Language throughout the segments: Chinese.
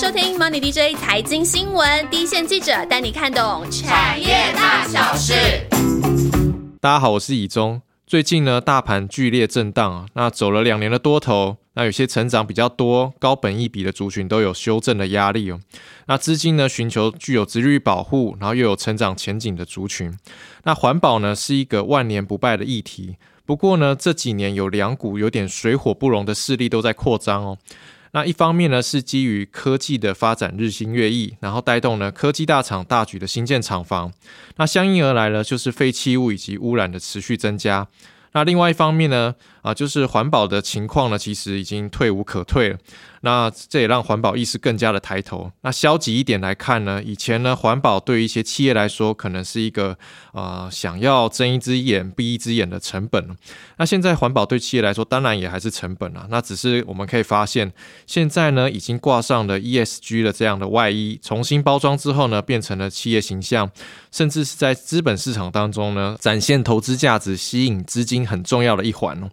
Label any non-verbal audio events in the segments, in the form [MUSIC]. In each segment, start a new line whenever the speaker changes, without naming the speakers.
收听 Money DJ 财经新闻，第一线记者带你看懂产业大小事。
大家好，我是以中。最近呢，大盘剧烈震荡啊，那走了两年的多头，那有些成长比较多、高本益比的族群都有修正的压力哦。那资金呢，寻求具有殖率保护，然后又有成长前景的族群。那环保呢，是一个万年不败的议题。不过呢，这几年有两股有点水火不容的势力都在扩张哦。那一方面呢，是基于科技的发展日新月异，然后带动呢科技大厂大举的新建厂房，那相应而来呢，就是废弃物以及污染的持续增加。那另外一方面呢，啊，就是环保的情况呢，其实已经退无可退了。那这也让环保意识更加的抬头。那消极一点来看呢，以前呢，环保对于一些企业来说，可能是一个呃想要睁一只眼闭一只眼的成本。那现在环保对企业来说，当然也还是成本啊。那只是我们可以发现，现在呢，已经挂上了 ESG 的这样的外衣，重新包装之后呢，变成了企业形象，甚至是在资本市场当中呢，展现投资价值、吸引资金很重要的一环哦。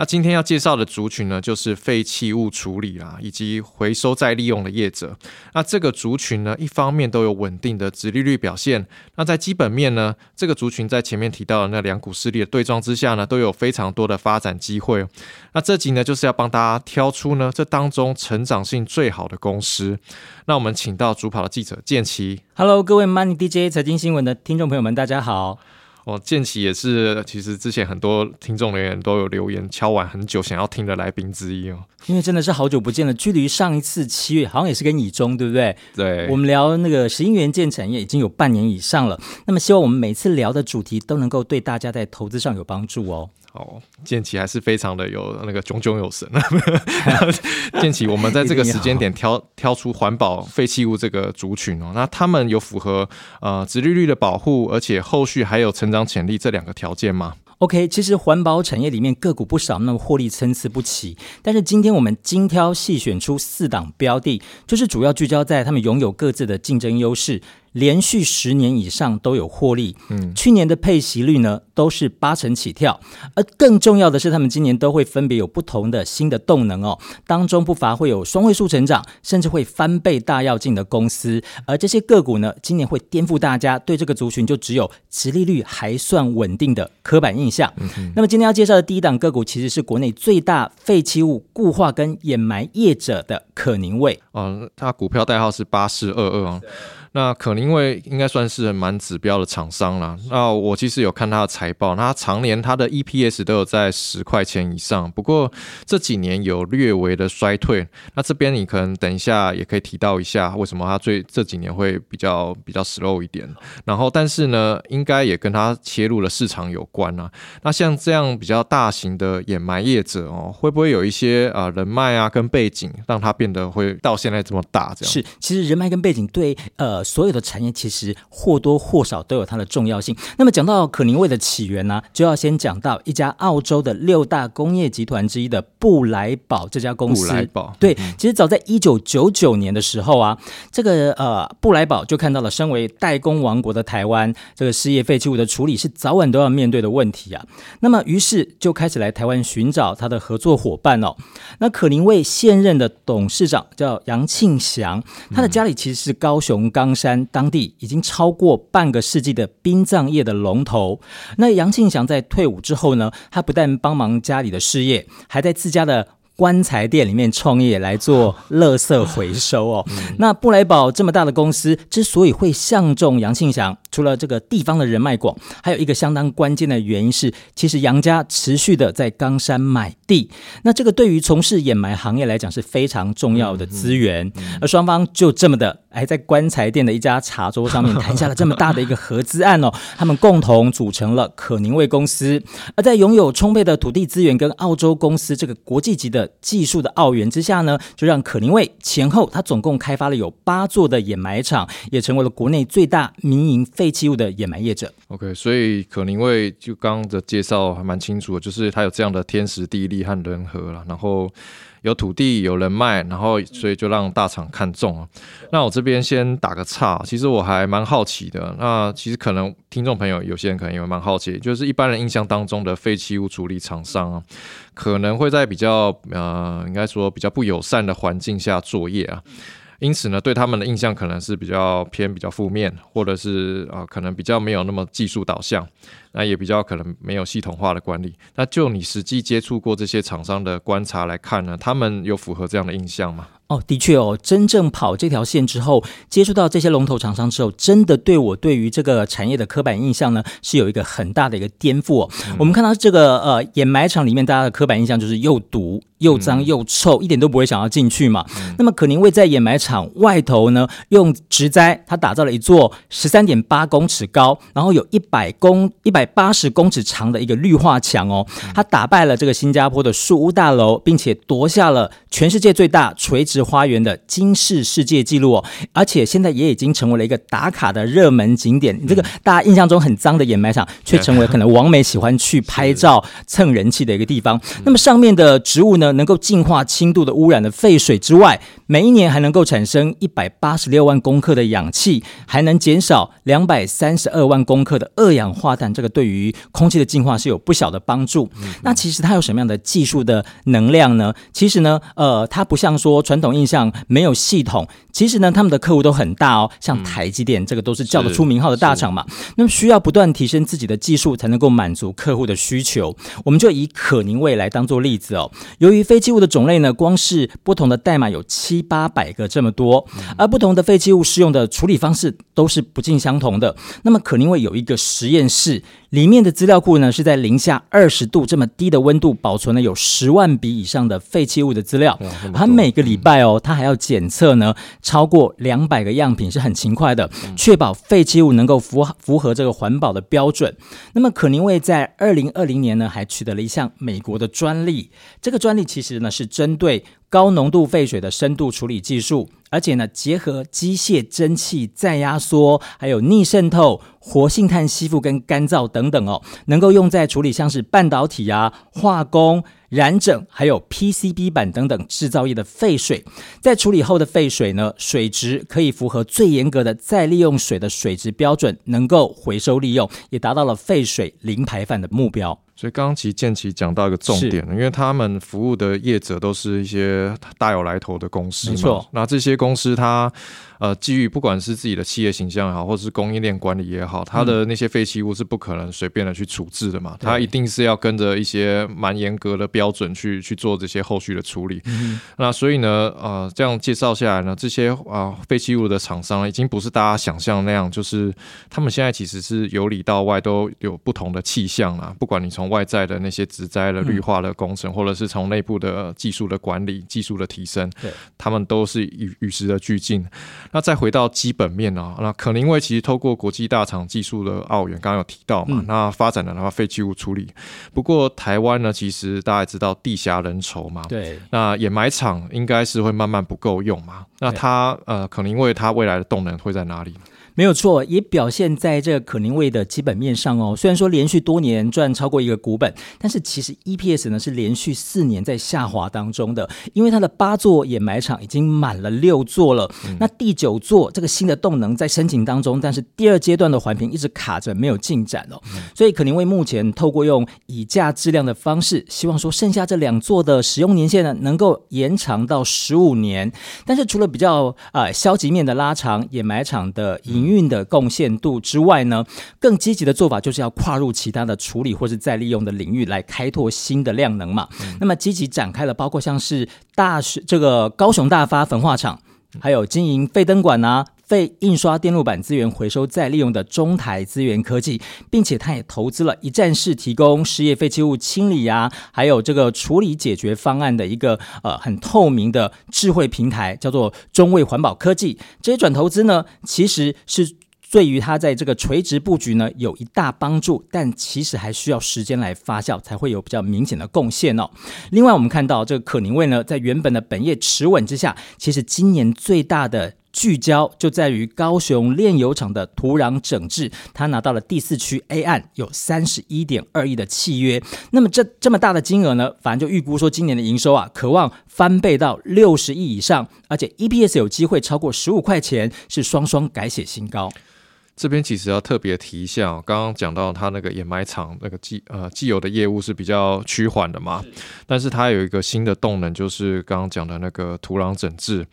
那今天要介绍的族群呢，就是废弃物处理啦，以及回收再利用的业者。那这个族群呢，一方面都有稳定的殖利率表现。那在基本面呢，这个族群在前面提到的那两股势力的对撞之下呢，都有非常多的发展机会。那这集呢，就是要帮大家挑出呢这当中成长性最好的公司。那我们请到主跑的记者建奇。
Hello，各位 Money DJ 财经新闻的听众朋友们，大家好。
哦，建奇也是，其实之前很多听众留言都有留言敲完很久，想要听的来宾之一哦。
因为真的是好久不见了，距离上一次七月好像也是跟以中，对不对？
对。
我们聊那个石英元件产业已经有半年以上了，那么希望我们每次聊的主题都能够对大家在投资上有帮助哦。
哦，建奇还是非常的有那个炯炯有神。[LAUGHS] 建奇，我们在这个时间点挑挑出环保废弃物这个族群哦，那他们有符合呃殖利率的保护，而且后续还有成长潜力这两个条件吗
？OK，其实环保产业里面个股不少，那么获利参差不齐。但是今天我们精挑细选出四档标的，就是主要聚焦在他们拥有各自的竞争优势。连续十年以上都有获利，嗯，去年的配息率呢都是八成起跳，而更重要的是，他们今年都会分别有不同的新的动能哦，当中不乏会有双位数成长，甚至会翻倍大跃进的公司，而这些个股呢，今年会颠覆大家对这个族群就只有殖利率还算稳定的刻板印象。那么今天要介绍的第一档个股，其实是国内最大废弃物固化跟掩埋业者的可宁味，
嗯，它股票代号是八四二二啊。那可能因为应该算是蛮指标的厂商了。那我其实有看他的财报，那他常年他的 EPS 都有在十块钱以上。不过这几年有略微的衰退。那这边你可能等一下也可以提到一下，为什么他最这几年会比较比较 slow 一点。然后，但是呢，应该也跟他切入了市场有关啊。那像这样比较大型的掩埋业者哦，会不会有一些啊人脉啊跟背景，让他变得会到现在这么大？这样
是，其实人脉跟背景对呃。所有的产业其实或多或少都有它的重要性。那么讲到可宁味的起源呢，就要先讲到一家澳洲的六大工业集团之一的布莱堡这家公司。
布莱堡
对，其实早在一九九九年的时候啊，这个呃布莱堡就看到了身为代工王国的台湾，这个事业废弃物的处理是早晚都要面对的问题啊。那么于是就开始来台湾寻找他的合作伙伴哦。那可宁味现任的董事长叫杨庆祥，他的家里其实是高雄冈山当地已经超过半个世纪的殡葬业的龙头。那杨庆祥在退伍之后呢，他不但帮忙家里的事业，还在自家的。棺材店里面创业来做垃圾回收哦。那布莱堡这么大的公司之所以会相中杨庆祥，除了这个地方的人脉广，还有一个相当关键的原因是，其实杨家持续的在冈山买地。那这个对于从事掩埋行业来讲是非常重要的资源。而双方就这么的，还在棺材店的一家茶桌上面谈下了这么大的一个合资案哦。他们共同组成了可宁味公司。而在拥有充沛的土地资源跟澳洲公司这个国际级的。技术的澳元之下呢，就让可宁味前后，它总共开发了有八座的掩埋场，也成为了国内最大民营废弃物的掩埋业者。
OK，所以可能因为就刚刚的介绍还蛮清楚的，就是它有这样的天时地利和人和了，然后。有土地有人脉，然后所以就让大厂看中啊。那我这边先打个岔，其实我还蛮好奇的。那其实可能听众朋友有些人可能也蛮好奇，就是一般人印象当中的废弃物处理厂商啊，可能会在比较呃，应该说比较不友善的环境下作业啊。因此呢，对他们的印象可能是比较偏比较负面，或者是啊、可能比较没有那么技术导向，那也比较可能没有系统化的管理。那就你实际接触过这些厂商的观察来看呢，他们有符合这样的印象吗？
哦，的确哦，真正跑这条线之后，接触到这些龙头厂商之后，真的对我对于这个产业的刻板印象呢，是有一个很大的一个颠覆哦。我们看到这个呃掩埋场里面，大家的刻板印象就是又毒又脏又臭，一点都不会想要进去嘛。那么可宁为在掩埋场外头呢，用植栽，它打造了一座十三点八公尺高，然后有一百公一百八十公尺长的一个绿化墙哦。它打败了这个新加坡的树屋大楼，并且夺下了全世界最大垂直花园的金氏世界纪录哦。而且现在也已经成为了一个打卡的热门景点。你这个大家印象中很脏的掩埋场，却成为可能王美喜欢去拍照蹭人气的一个地方。那么上面的植物呢，能够净化轻度的污染的废水之外，每一年还能够产生一百八十六万公克的氧气，还能减少两百三十二万公克的二氧化碳。这个对于空气的净化是有不小的帮助。那其实它有什么样的技术的能量呢？其实呢，呃，它不像说传统印象没有系统，其实呢，他们的客户都很大哦，像台积电这个都是叫得出名号的大厂嘛。那么需要不断提升自己的技术，才能够满足客户的需求。我们就以可宁味来当做例子哦。由于废弃物的种类呢，光是不同的代码有七八百个这么多，而不同的废弃物适用的处理方式都是不尽相同的。那么可宁味有一个实验室。里面的资料库呢，是在零下二十度这么低的温度保存了有十万笔以上的废弃物的资料。它每个礼拜哦，它还要检测呢超过两百个样品，是很勤快的，确保废弃物能够符符合这个环保的标准。那么可宁味在二零二零年呢，还取得了一项美国的专利。这个专利其实呢是针对高浓度废水的深度处理技术。而且呢，结合机械、蒸汽、再压缩，还有逆渗透、活性炭吸附跟干燥等等哦，能够用在处理像是半导体啊、化工。染整还有 PCB 板等等制造业的废水，在处理后的废水呢，水质可以符合最严格的再利用水的水质标准，能够回收利用，也达到了废水零排放的目标。
所以刚刚其实建奇讲到一个重点，因为他们服务的业者都是一些大有来头的公司，
没错。
那这些公司它呃基于不管是自己的企业形象也好，或者是供应链管理也好，它的那些废弃物是不可能随便的去处置的嘛，它一定是要跟着一些蛮严格的标准去去做这些后续的处理。
嗯、
那所以呢，呃，这样介绍下来呢，这些啊废弃物的厂商已经不是大家想象那样，就是他们现在其实是由里到外都有不同的气象啊，不管你从外在的那些植栽的绿化的工程，或者是从内部的技术的管理、技术的提升，
对，
他们都是与与时的俱进。那再回到基本面啊，那可能因为其实透过国际大厂技术的澳元，刚刚有提到嘛，那发展的话废弃物处理。不过台湾呢，其实大家知道地狭人稠嘛，
对，
那掩埋场应该是会慢慢不够用嘛。那它呃，可能因为它未来的动能会在哪里？
没有错，也表现在这个可宁味的基本面上哦。虽然说连续多年赚超过一个股本，但是其实 EPS 呢是连续四年在下滑当中的，因为它的八座掩埋场已经满了六座了。那第九座这个新的动能在申请当中，但是第二阶段的环评一直卡着没有进展哦。所以可宁味目前透过用以价质量的方式，希望说剩下这两座的使用年限呢能够延长到十五年。但是除了比较呃消极面的拉长掩埋场的营运的贡献度之外呢，更积极的做法就是要跨入其他的处理或是再利用的领域来开拓新的量能嘛。那么积极展开了，包括像是大这个高雄大发焚化厂，还有经营废灯管啊。废印刷电路板资源回收再利用的中台资源科技，并且它也投资了一站式提供失业废弃物清理啊，还有这个处理解决方案的一个呃很透明的智慧平台，叫做中卫环保科技。这些转投资呢，其实是对于它在这个垂直布局呢有一大帮助，但其实还需要时间来发酵，才会有比较明显的贡献哦。另外，我们看到这个可宁味呢，在原本的本业持稳之下，其实今年最大的。聚焦就在于高雄炼油厂的土壤整治，他拿到了第四区 A 案，有三十一点二亿的契约。那么这这么大的金额呢，反正就预估说今年的营收啊，渴望翻倍到六十亿以上，而且 EPS 有机会超过十五块钱，是双双改写新高。
这边其实要特别提一下、哦，刚刚讲到它那个掩埋场那个既呃既有的业务是比较趋缓的嘛，但是它有一个新的动能，就是刚刚讲的那个土壤整治。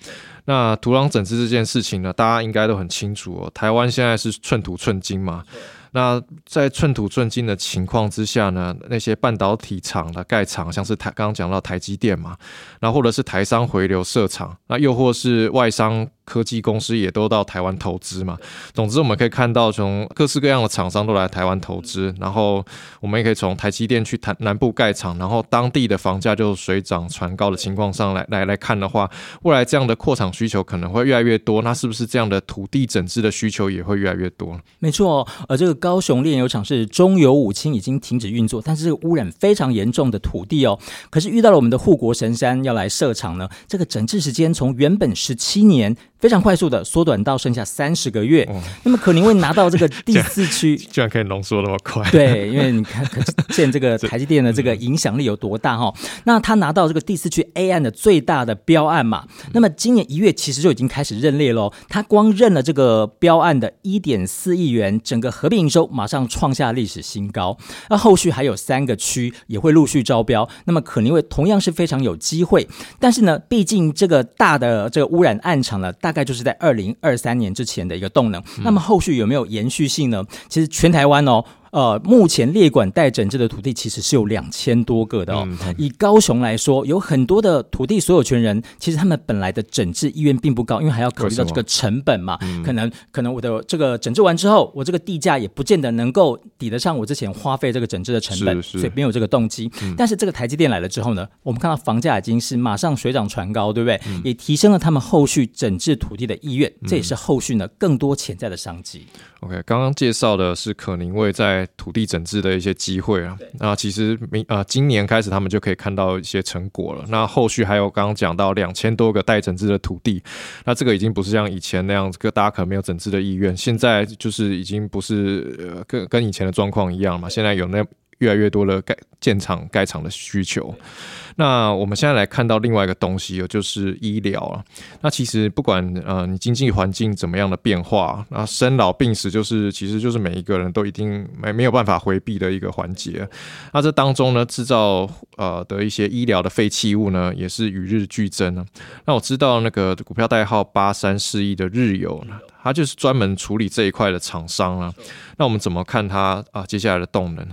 那土壤整治这件事情呢，大家应该都很清楚哦。台湾现在是寸土寸金嘛，那在寸土寸金的情况之下呢，那些半导体厂的盖厂，像是台刚刚讲到台积电嘛，然后或者是台商回流设厂，那又或是外商。科技公司也都到台湾投资嘛。总之，我们可以看到，从各式各样的厂商都来台湾投资，然后我们也可以从台积电去台南部盖厂，然后当地的房价就水涨船高的情况上来来来看的话，未来这样的扩厂需求可能会越来越多。那是不是这样的土地整治的需求也会越来越多？
没错，呃，这个高雄炼油厂是中油五氢已经停止运作，但是这个污染非常严重的土地哦，可是遇到了我们的护国神山要来设厂呢，这个整治时间从原本十七年。非常快速的缩短到剩下三十个月。那么可宁会拿到这个第 [LAUGHS] 四区，
居然可以浓缩那么快？
对，因为你看可见 [LAUGHS] 这个台积电的这个影响力有多大哈。那他拿到这个第四区 A 案的最大的标案嘛，那么今年一月其实就已经开始认列喽。他光认了这个标案的一点四亿元，整个合并营收马上创下历史新高。那后续还有三个区也会陆续招标，那么可宁会同样是非常有机会。但是呢，毕竟这个大的这个污染暗场呢，大概就是在二零二三年之前的一个动能，那么后续有没有延续性呢？其实全台湾哦。呃，目前列管待整治的土地其实是有两千多个的哦。以高雄来说，有很多的土地所有权人，其实他们本来的整治意愿并不高，因为还要考虑到这个成本嘛。可能可能我的这个整治完之后，我这个地价也不见得能够抵得上我之前花费这个整治的成本，所以没有这个动机。但是这个台积电来了之后呢，我们看到房价已经是马上水涨船高，对不对？也提升了他们后续整治土地的意愿，这也是后续呢更多潜在的商机。
OK，刚刚介绍的是可宁卫在土地整治的一些机会啊。那其实明啊，今年开始他们就可以看到一些成果了。那后续还有刚刚讲到两千多个待整治的土地，那这个已经不是像以前那样，个大家可能没有整治的意愿。现在就是已经不是呃跟跟以前的状况一样嘛。现在有那越来越多的盖建厂盖厂的需求。那我们现在来看到另外一个东西，就是医疗啊。那其实不管呃你经济环境怎么样的变化，那生老病死就是其实就是每一个人都一定没没有办法回避的一个环节。那这当中呢，制造呃的一些医疗的废弃物呢，也是与日俱增啊。那我知道那个股票代号八三四一的日游呢，它就是专门处理这一块的厂商啊。那我们怎么看它啊接下来的动能？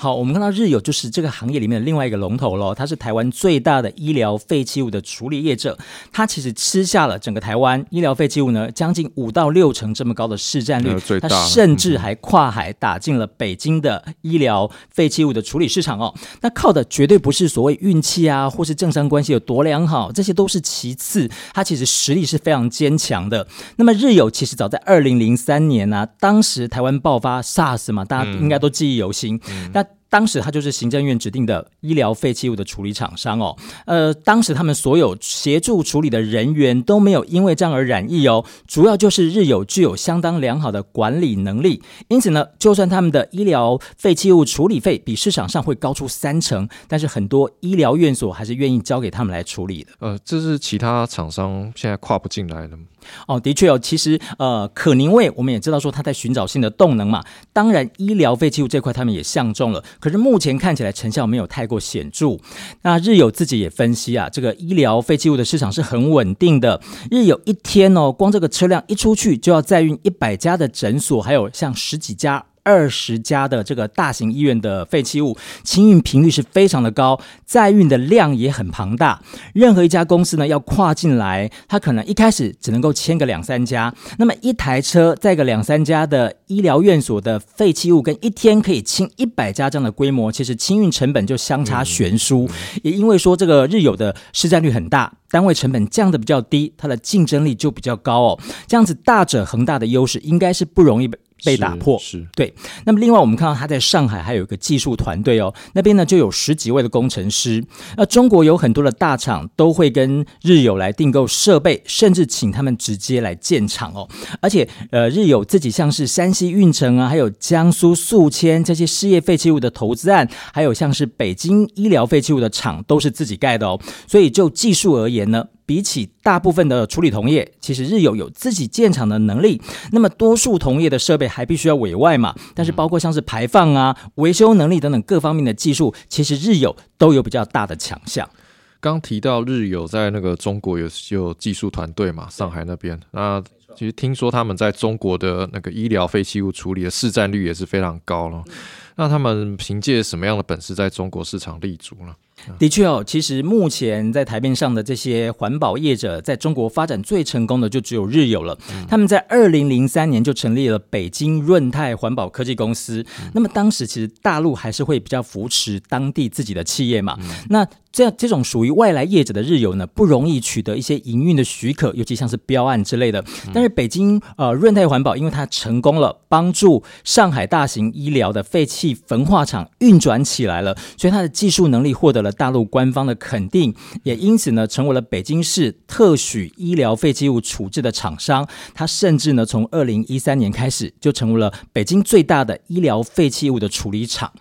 好，我们看到日友就是这个行业里面的另外一个龙头喽，它是台湾最大的医疗废弃物的处理业者，它其实吃下了整个台湾医疗废弃物呢将近五到六成这么高的市占率，它甚至还跨海打进了北京的医疗废弃物的处理市场哦。那靠的绝对不是所谓运气啊，或是政商关系有多良好，这些都是其次，它其实实力是非常坚强的。那么日友其实早在二零零三年呢，当时台湾爆发 SARS 嘛，大家应该都记忆犹新，那。当时他就是行政院指定的医疗废弃物的处理厂商哦，呃，当时他们所有协助处理的人员都没有因为这样而染疫哦，主要就是日友具有相当良好的管理能力，因此呢，就算他们的医疗废弃物处理费比市场上会高出三成，但是很多医疗院所还是愿意交给他们来处理的。
呃，这是其他厂商现在跨不进来的吗？
哦，的确哦，其实呃，可宁卫我们也知道说他在寻找新的动能嘛。当然，医疗废弃物这块他们也相中了，可是目前看起来成效没有太过显著。那日友自己也分析啊，这个医疗废弃物的市场是很稳定的。日友一天哦，光这个车辆一出去就要载运一百家的诊所，还有像十几家。二十家的这个大型医院的废弃物清运频率是非常的高，载运的量也很庞大。任何一家公司呢要跨进来，它可能一开始只能够签个两三家。那么一台车载个两三家的医疗院所的废弃物，跟一天可以清一百家这样的规模，其实清运成本就相差悬殊。也因为说这个日有的市占率很大，单位成本降的比较低，它的竞争力就比较高哦。这样子大者恒大的优势，应该是不容易。被打破
是
对。那么另外，我们看到他在上海还有一个技术团队哦，那边呢就有十几位的工程师。那中国有很多的大厂都会跟日友来订购设备，甚至请他们直接来建厂哦。而且，呃，日友自己像是山西运城啊，还有江苏宿迁这些事业废弃物的投资案，还有像是北京医疗废弃物的厂，都是自己盖的哦。所以就技术而言呢。比起大部分的处理同业，其实日有有自己建厂的能力。那么多数同业的设备还必须要委外嘛，但是包括像是排放啊、维修能力等等各方面的技术，其实日有都有比较大的强项。
刚提到日有在那个中国有有技术团队嘛，上海那边。那其实听说他们在中国的那个医疗废弃物处理的市占率也是非常高了。那他们凭借什么样的本事在中国市场立足呢？
的确哦，其实目前在台面上的这些环保业者，在中国发展最成功的就只有日友了。他们在二零零三年就成立了北京润泰环保科技公司。那么当时其实大陆还是会比较扶持当地自己的企业嘛。那这样这种属于外来业者的日游呢，不容易取得一些营运的许可，尤其像是标案之类的。但是北京呃润泰环保，因为它成功了，帮助上海大型医疗的废弃焚化厂运转起来了，所以它的技术能力获得了大陆官方的肯定，也因此呢，成为了北京市特许医疗废弃物处置的厂商。它甚至呢，从二零一三年开始就成为了北京最大的医疗废弃物的处理厂。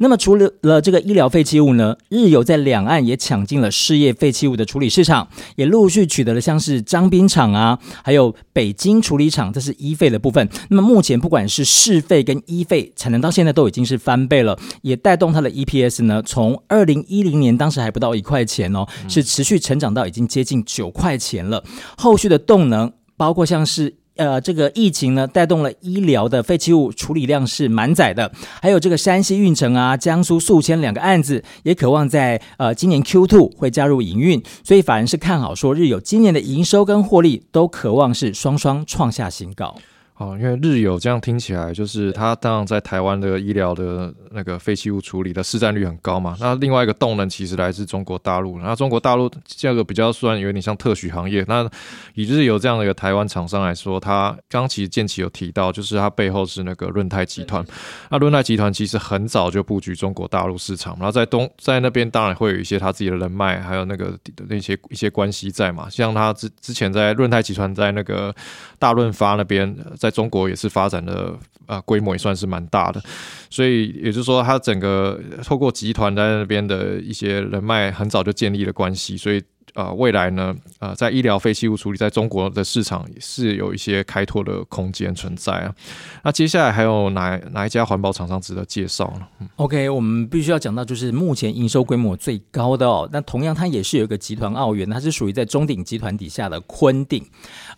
那么除了了这个医疗废弃物呢，日有在两岸也抢进了事业废弃物的处理市场，也陆续取得了像是张滨厂啊，还有北京处理厂，这是医废的部分。那么目前不管是市废跟医废产能到现在都已经是翻倍了，也带动它的 EPS 呢，从二零一零年当时还不到一块钱哦，是持续成长到已经接近九块钱了。后续的动能包括像是。呃，这个疫情呢，带动了医疗的废弃物处理量是满载的，还有这个山西运城啊、江苏宿迁两个案子，也渴望在呃今年 Q two 会加入营运，所以法人是看好说日有今年的营收跟获利都渴望是双双创下新高。
哦，因为日有这样听起来，就是它当然在台湾的医疗的那个废弃物处理的市占率很高嘛。那另外一个动能其实来自中国大陆，那中国大陆这个比较算有点像特许行业。那以日有这样的一个台湾厂商来说，它刚其实建奇有提到，就是它背后是那个润泰集团。那润泰集团其实很早就布局中国大陆市场，然后在东在那边当然会有一些他自己的人脉，还有那个那些一些关系在嘛。像他之之前在润泰集团在那个大润发那边。在中国也是发展的啊，规模也算是蛮大的，所以也就是说，它整个透过集团在那边的一些人脉，很早就建立了关系，所以。呃，未来呢，呃，在医疗废弃物处理在中国的市场也是有一些开拓的空间存在啊。那接下来还有哪哪一家环保厂商值得介绍呢
？OK，我们必须要讲到就是目前营收规模最高的哦。那同样它也是有一个集团澳元，它是属于在中鼎集团底下的昆鼎，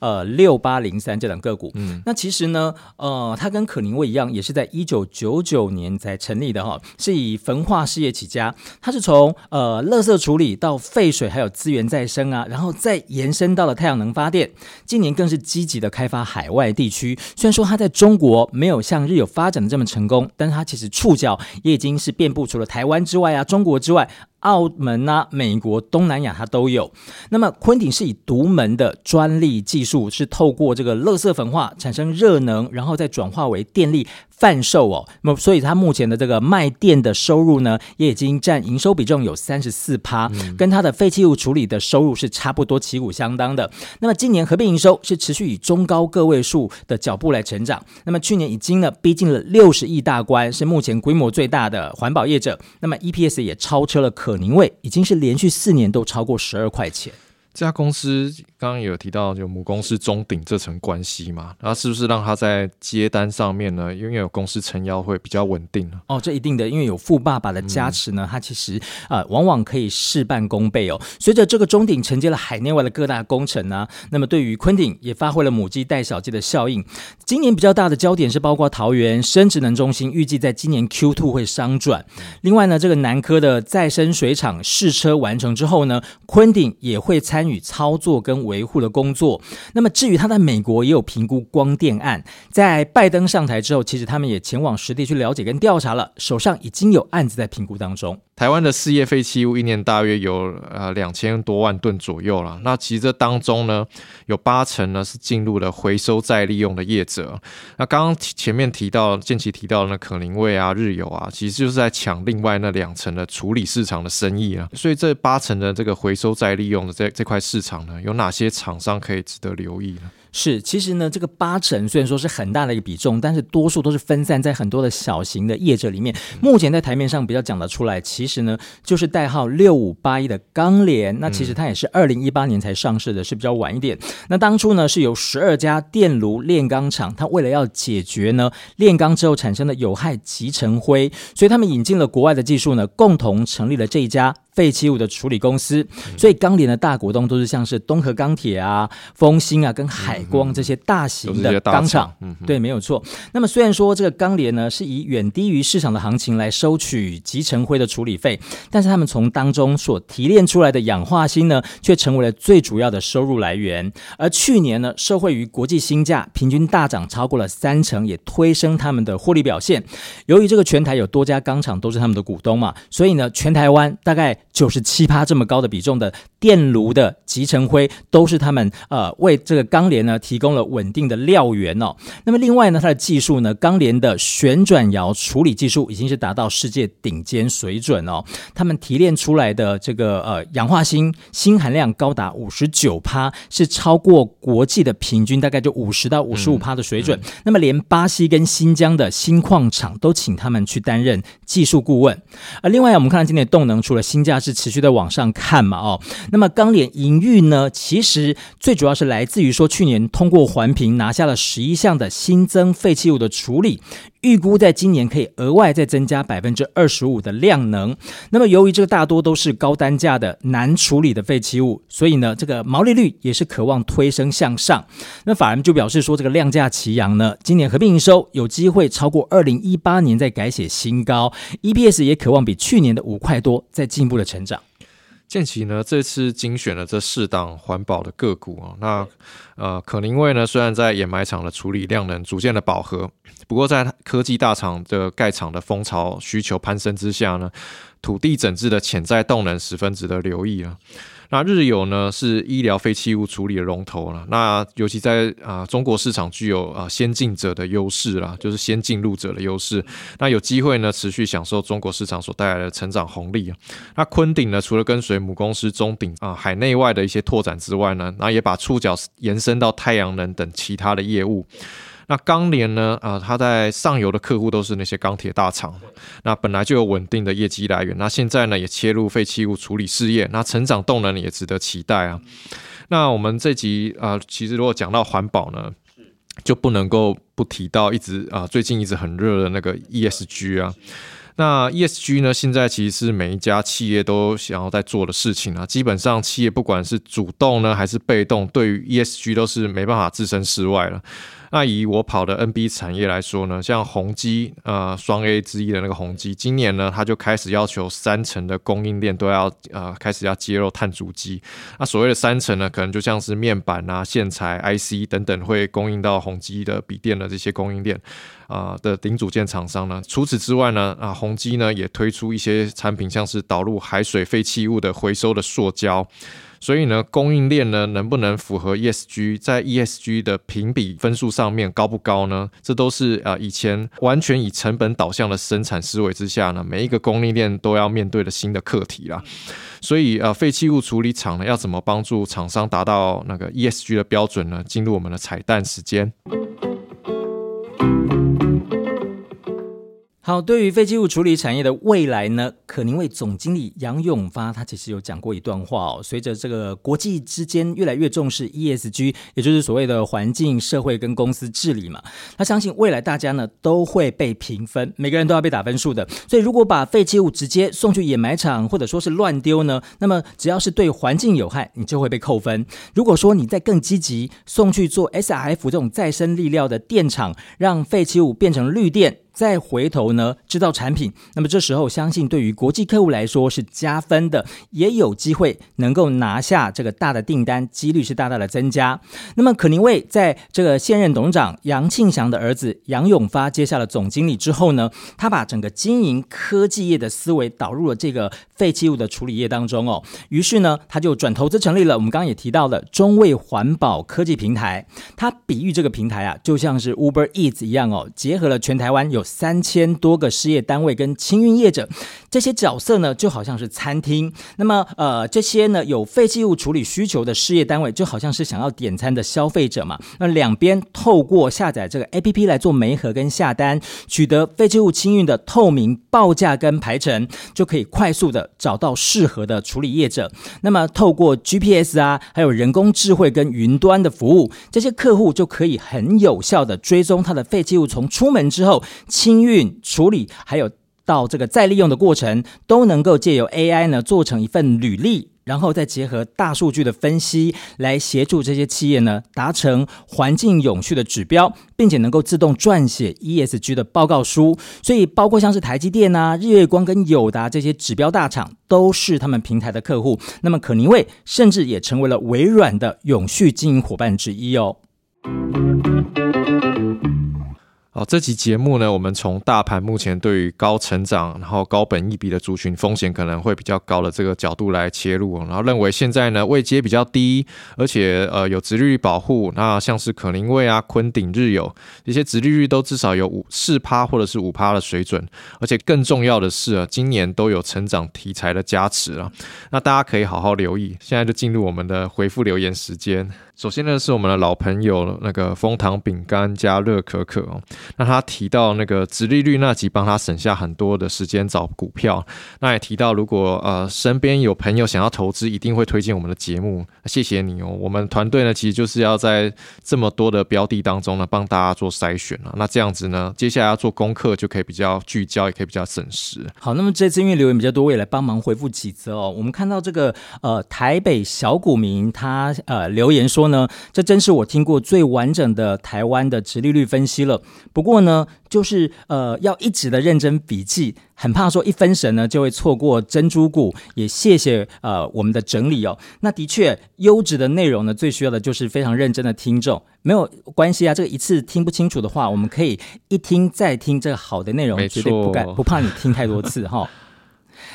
呃，六八零三这两个股。嗯，那其实呢，呃，它跟可宁味一样，也是在一九九九年才成立的哈，是以焚化事业起家。它是从呃，垃圾处理到废水还有资源。再生啊，然后再延伸到了太阳能发电。今年更是积极的开发海外地区。虽然说它在中国没有像日有发展的这么成功，但是它其实触角也已经是遍布除了台湾之外啊，中国之外。澳门啊，美国、东南亚它都有。那么昆鼎是以独门的专利技术，是透过这个乐色焚化产生热能，然后再转化为电力贩售哦。那么所以它目前的这个卖电的收入呢，也已经占营收比重有三十四趴，跟它的废弃物处理的收入是差不多旗鼓相当的。那么今年合并营收是持续以中高个位数的脚步来成长。那么去年已经呢逼近了六十亿大关，是目前规模最大的环保业者。那么 EPS 也超车了可。宁味已经是连续四年都超过十二块钱。
这家公司刚刚有提到，就母公司中鼎这层关系嘛，然后是不是让他在接单上面呢？因为有公司撑腰会比较稳定呢？
哦，这一定的，因为有富爸爸的加持呢，他其实啊，往往可以事半功倍哦。随着这个中鼎承接了海内外的各大工程呢，那么对于昆鼎也发挥了母鸡带小鸡的效应。今年比较大的焦点是包括桃园生殖能中心，预计在今年 Q two 会商转。另外呢，这个南科的再生水厂试车完成之后呢，昆鼎也会参。参与操作跟维护的工作。那么，至于他在美国也有评估光电案，在拜登上台之后，其实他们也前往实地去了解跟调查了，手上已经有案子在评估当中。
台湾的事业废弃物一年大约有呃两千多万吨左右了。那其实这当中呢，有八成呢是进入了回收再利用的业者。那刚刚前面提到建奇提到的可宁味啊、日有啊，其实就是在抢另外那两成的处理市场的生意啊。所以这八成的这个回收再利用的这这块市场呢，有哪些厂商可以值得留意呢？
是，其实呢，这个八成虽然说是很大的一个比重，但是多数都是分散在很多的小型的业者里面。目前在台面上比较讲得出来，其实呢，就是代号六五八一的钢联，那其实它也是二零一八年才上市的，是比较晚一点。那当初呢，是有十二家电炉炼钢厂，它为了要解决呢炼钢之后产生的有害集成灰，所以他们引进了国外的技术呢，共同成立了这一家。废弃物的处理公司，所以钢联的大股东都是像是东河钢铁啊、丰兴啊、跟海光这些大型的钢厂。对，没有错。那么虽然说这个钢联呢是以远低于市场的行情来收取集成灰的处理费，但是他们从当中所提炼出来的氧化锌呢，却成为了最主要的收入来源。而去年呢，受惠于国际锌价平均大涨超过了三成，也推升他们的获利表现。由于这个全台有多家钢厂都是他们的股东嘛，所以呢，全台湾大概。九十七趴这么高的比重的电炉的集成灰，都是他们呃为这个钢联呢提供了稳定的料源哦。那么另外呢，它的技术呢，钢联的旋转窑处理技术已经是达到世界顶尖水准哦。他们提炼出来的这个呃氧化锌锌含量高达五十九趴，是超过国际的平均大概就五十到五十五趴的水准。那么连巴西跟新疆的锌矿厂都请他们去担任技术顾问。而另外我们看到今年的动能，除了新价。是持续的往上看嘛？哦，那么钢联营运呢？其实最主要是来自于说，去年通过环评拿下了十一项的新增废弃物的处理，预估在今年可以额外再增加百分之二十五的量能。那么由于这个大多都是高单价的难处理的废弃物，所以呢，这个毛利率也是渴望推升向上。那法人就表示说，这个量价齐扬呢，今年合并营收有机会超过二零一八年再改写新高，EPS 也渴望比去年的五块多再进一步的。成长，
建奇呢这次精选了这四档环保的个股啊，那呃可能因为呢虽然在掩埋场的处理量能逐渐的饱和，不过在科技大厂的盖厂的风潮需求攀升之下呢，土地整治的潜在动能十分值得留意啊。那日有呢是医疗废弃物处理的龙头了，那尤其在啊中国市场具有啊先进者的优势啦，就是先进入者的优势，那有机会呢持续享受中国市场所带来的成长红利啊。那昆鼎呢除了跟随母公司中鼎啊海内外的一些拓展之外呢，那也把触角延伸到太阳能等其他的业务。那钢联呢？啊，它在上游的客户都是那些钢铁大厂，那本来就有稳定的业绩来源。那现在呢，也切入废弃物处理事业，那成长动能也值得期待啊。那我们这集啊，其实如果讲到环保呢，就不能够不提到一直啊，最近一直很热的那个 ESG 啊。那 ESG 呢，现在其实是每一家企业都想要在做的事情啊。基本上，企业不管是主动呢，还是被动，对于 ESG 都是没办法置身事外了。那以我跑的 NB 产业来说呢，像宏基，呃，双 A 之一的那个宏基，今年呢，它就开始要求三层的供应链都要，呃，开始要接入碳足迹。那所谓的三层呢，可能就像是面板啊、线材、IC 等等，会供应到宏基的笔电的这些供应链啊的顶组件厂商呢。除此之外呢，啊，宏基呢也推出一些产品，像是导入海水废弃物的回收的塑胶。所以呢，供应链呢能不能符合 ESG，在 ESG 的评比分数上面高不高呢？这都是啊以前完全以成本导向的生产思维之下呢，每一个供应链都要面对的新的课题啦。所以呃，废弃物处理厂呢要怎么帮助厂商达到那个 ESG 的标准呢？进入我们的彩蛋时间。
好，对于废弃物处理产业的未来呢，可宁位总经理杨永发他其实有讲过一段话哦。随着这个国际之间越来越重视 ESG，也就是所谓的环境、社会跟公司治理嘛，他相信未来大家呢都会被评分，每个人都要被打分数的。所以如果把废弃物直接送去掩埋场，或者说是乱丢呢，那么只要是对环境有害，你就会被扣分。如果说你再更积极送去做 SRF 这种再生力料的电厂，让废弃物变成绿电。再回头呢，制造产品，那么这时候相信对于国际客户来说是加分的，也有机会能够拿下这个大的订单，几率是大大的增加。那么可宁卫在这个现任董事长杨庆祥的儿子杨永发接下了总经理之后呢，他把整个经营科技业的思维导入了这个废弃物的处理业当中哦。于是呢，他就转投资成立了我们刚刚也提到的中卫环保科技平台。他比喻这个平台啊，就像是 Uber Eats 一样哦，结合了全台湾有三千多个事业单位跟清运业者，这些角色呢，就好像是餐厅。那么呃，这些呢有废弃物处理需求的事业单位，就好像是想要点餐的消费者嘛。那两边透过下载这个 APP 来做媒合跟下单，取得废弃物清运的透明报价跟排程，就可以快速的找到适合的处理业者。那么透过 GPS 啊，还有人工智慧跟云端的服务，这些客户就可以很有效的追踪他的废弃物从出门之后清运处理，还有到这个再利用的过程，都能够借由 AI 呢做成一份履历。然后再结合大数据的分析，来协助这些企业呢达成环境永续的指标，并且能够自动撰写 ESG 的报告书。所以，包括像是台积电啊、日月光跟友达这些指标大厂，都是他们平台的客户。那么，可宁味甚至也成为了微软的永续经营伙伴之一哦。
好，这期节目呢，我们从大盘目前对于高成长、然后高本益比的族群风险可能会比较高的这个角度来切入，然后认为现在呢位阶比较低，而且呃有殖利率保护，那像是可宁味啊、昆鼎、日友这些殖利率都至少有五四趴或者是五趴的水准，而且更重要的是啊，今年都有成长题材的加持了，那大家可以好好留意。现在就进入我们的回复留言时间。首先呢，是我们的老朋友那个蜂糖饼干加热可可哦。那他提到那个直利率那集，帮他省下很多的时间找股票。那也提到，如果呃身边有朋友想要投资，一定会推荐我们的节目。谢谢你哦。我们团队呢，其实就是要在这么多的标的当中呢，帮大家做筛选啊。那这样子呢，接下来要做功课就可以比较聚焦，也可以比较省时。
好，那么这次因为留言比较多，我也来帮忙回复几则哦。我们看到这个呃台北小股民他呃留言说。呢，这真是我听过最完整的台湾的直利率分析了。不过呢，就是呃，要一直的认真笔记，很怕说一分神呢就会错过珍珠股。也谢谢呃我们的整理哦。那的确，优质的内容呢，最需要的就是非常认真的听众。没有关系啊，这个一次听不清楚的话，我们可以一听再听这个好的内容，绝对不敢不怕你听太多次哈。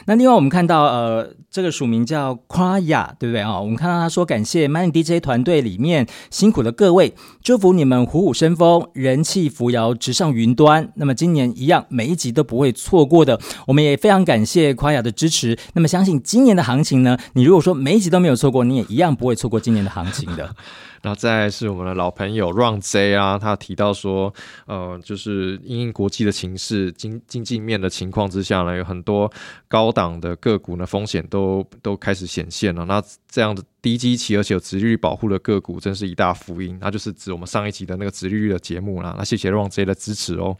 那另外我们看到，呃，这个署名叫夸雅，对不对啊？我们看到他说感谢 Money DJ 团队里面辛苦的各位，祝福你们虎虎生风，人气扶摇直上云端。那么今年一样，每一集都不会错过的。我们也非常感谢夸雅的支持。那么相信今年的行情呢？你如果说每一集都没有错过，你也一样不会错过今年的行情的。
然后再是我们的老朋友 Run J 啊，他提到说，呃，就是因应国际的情势、经经济面的情况之下呢，有很多高高档的个股呢，风险都都开始显现了。那这样的低基期而且有殖利率保护的个股，真是一大福音。那就是指我们上一集的那个殖利率的节目啦。那谢谢 Run J 的支持哦。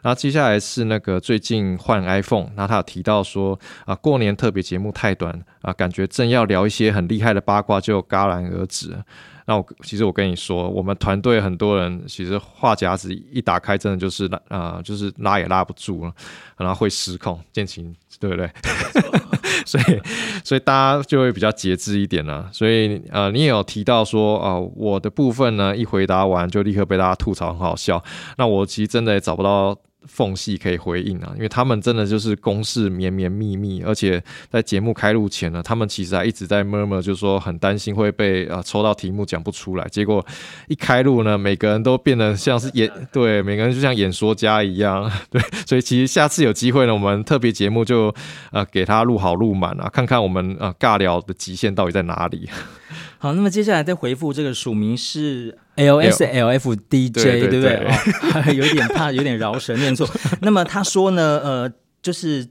那接下来是那个最近换 iPhone，那他有提到说，啊，过年特别节目太短啊，感觉正要聊一些很厉害的八卦，就戛然而止。那我其实我跟你说，我们团队很多人其实话匣子一打开，真的就是拉啊，就是拉也拉不住了，然后会失控，见情对不对？[LAUGHS] 所以所以大家就会比较节制一点了。所以呃，你也有提到说啊，我的部分呢，一回答完就立刻被大家吐槽，很好笑。那我其实真的也找不到。缝隙可以回应啊，因为他们真的就是公事绵绵密密，而且在节目开录前呢，他们其实还一直在 murmur，就是说很担心会被呃抽到题目讲不出来。结果一开录呢，每个人都变得像是演对，每个人就像演说家一样，[LAUGHS] 对。所以其实下次有机会呢，我们特别节目就呃给他录好录满啊，看看我们呃尬聊的极限到底在哪里。[LAUGHS]
好，那么接下来再回复这个署名是 L S L F D J，对不对？[LAUGHS] 有点怕，有点饶舌念错。[LAUGHS] 那么他说呢，呃，就是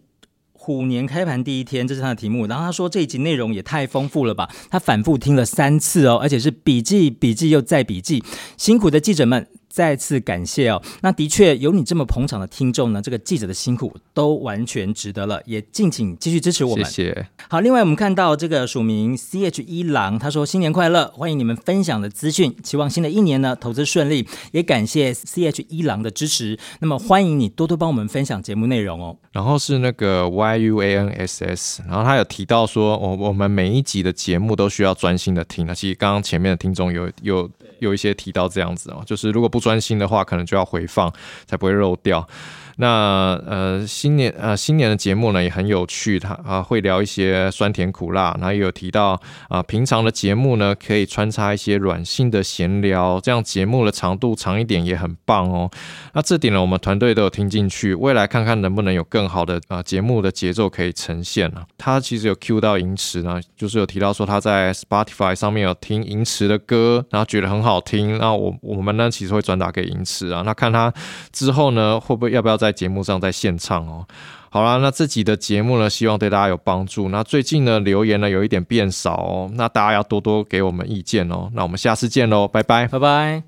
虎年开盘第一天，这是他的题目。然后他说这一集内容也太丰富了吧，他反复听了三次哦，而且是笔记、笔记又再笔记，辛苦的记者们。再次感谢哦，那的确有你这么捧场的听众呢，这个记者的辛苦都完全值得了，也敬请继续支持我们。
谢谢。
好，另外我们看到这个署名 C H 一郎，他说新年快乐，欢迎你们分享的资讯，期望新的一年呢投资顺利，也感谢 C H 一郎的支持。那么欢迎你多多帮我们分享节目内容哦。
然后是那个 Y U A N S S，然后他有提到说，我我们每一集的节目都需要专心的听。那其实刚刚前面的听众有有。有一些提到这样子哦，就是如果不专心的话，可能就要回放，才不会漏掉。那呃，新年呃，新年的节目呢也很有趣，他啊会聊一些酸甜苦辣，然后也有提到啊，平常的节目呢可以穿插一些软性的闲聊，这样节目的长度长一点也很棒哦。那这点呢，我们团队都有听进去，未来看看能不能有更好的啊节目的节奏可以呈现啊。他其实有 Q 到银池呢，就是有提到说他在 Spotify 上面有听银池的歌，然后觉得很好听，那我我们呢其实会转达给银池啊，那看他之后呢会不会要不要再。在节目上在献唱哦，好啦，那这集的节目呢，希望对大家有帮助。那最近呢，留言呢有一点变少哦，那大家要多多给我们意见哦。那我们下次见喽，拜拜，
拜拜。